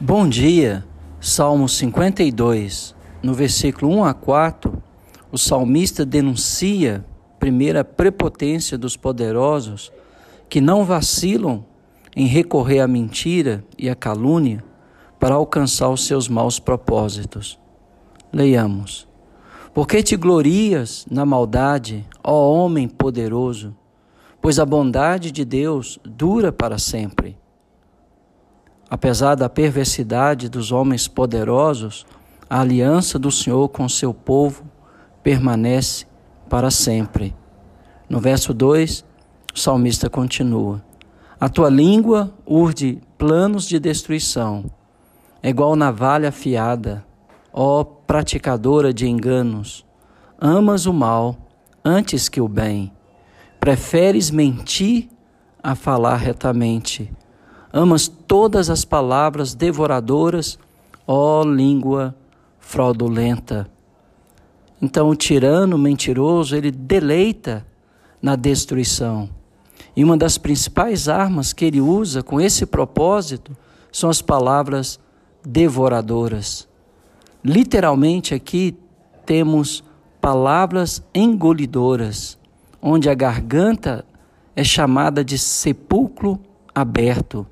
Bom dia, Salmo 52, no versículo 1 a 4, o salmista denuncia, primeiro, a prepotência dos poderosos que não vacilam em recorrer à mentira e à calúnia para alcançar os seus maus propósitos. Leiamos. Porque te glorias na maldade, ó homem poderoso, pois a bondade de Deus dura para sempre. Apesar da perversidade dos homens poderosos, a aliança do Senhor com seu povo permanece para sempre. No verso 2, o salmista continua: A tua língua urde planos de destruição, é igual navalha afiada, ó praticadora de enganos. Amas o mal antes que o bem, preferes mentir a falar retamente Amas todas as palavras devoradoras, ó língua fraudulenta. Então o tirano mentiroso, ele deleita na destruição. E uma das principais armas que ele usa com esse propósito são as palavras devoradoras. Literalmente aqui temos palavras engolidoras, onde a garganta é chamada de sepulcro aberto.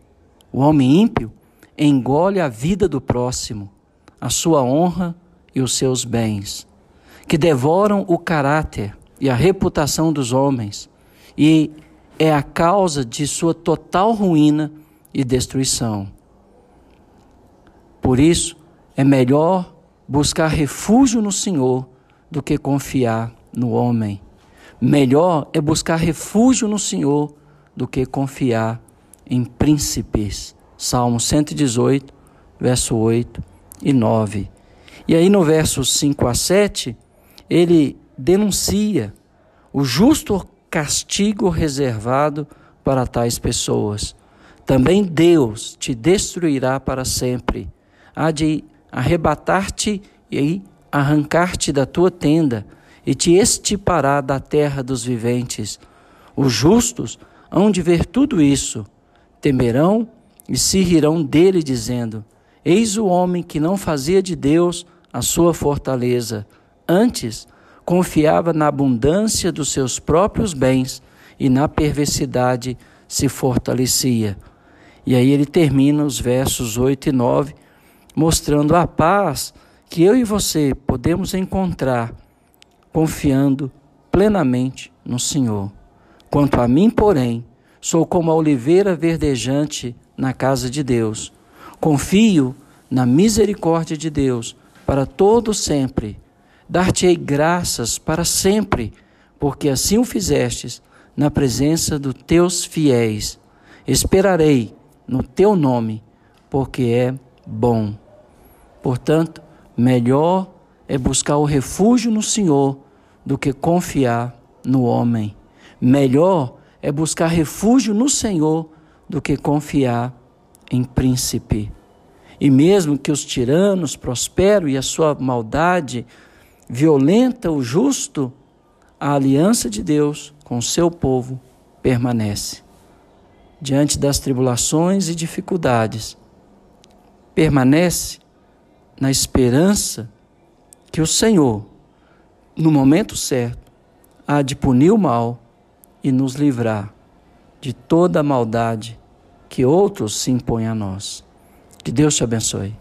O homem ímpio engole a vida do próximo, a sua honra e os seus bens, que devoram o caráter e a reputação dos homens, e é a causa de sua total ruína e destruição. Por isso, é melhor buscar refúgio no Senhor do que confiar no homem. Melhor é buscar refúgio no Senhor do que confiar em príncipes. Salmo 118, verso 8 e 9. E aí no verso 5 a 7, ele denuncia o justo castigo reservado para tais pessoas. Também Deus te destruirá para sempre. Há de arrebatar-te e arrancar-te da tua tenda e te estipará da terra dos viventes. Os justos hão de ver tudo isso temerão e se rirão dele, dizendo: Eis o homem que não fazia de Deus a sua fortaleza, antes confiava na abundância dos seus próprios bens e na perversidade se fortalecia. E aí ele termina os versos 8 e 9, mostrando a paz que eu e você podemos encontrar confiando plenamente no Senhor. Quanto a mim, porém, Sou como a oliveira verdejante na casa de Deus. Confio na misericórdia de Deus para todo sempre. Dar-te-ei graças para sempre, porque assim o fizestes na presença dos teus fiéis. Esperarei no teu nome, porque é bom. Portanto, melhor é buscar o refúgio no Senhor do que confiar no homem. Melhor é buscar refúgio no Senhor do que confiar em príncipe. E mesmo que os tiranos prosperam e a sua maldade violenta o justo, a aliança de Deus com o seu povo permanece. Diante das tribulações e dificuldades, permanece na esperança que o Senhor, no momento certo, há de punir o mal e nos livrar de toda a maldade que outros se impõem a nós. Que Deus te abençoe.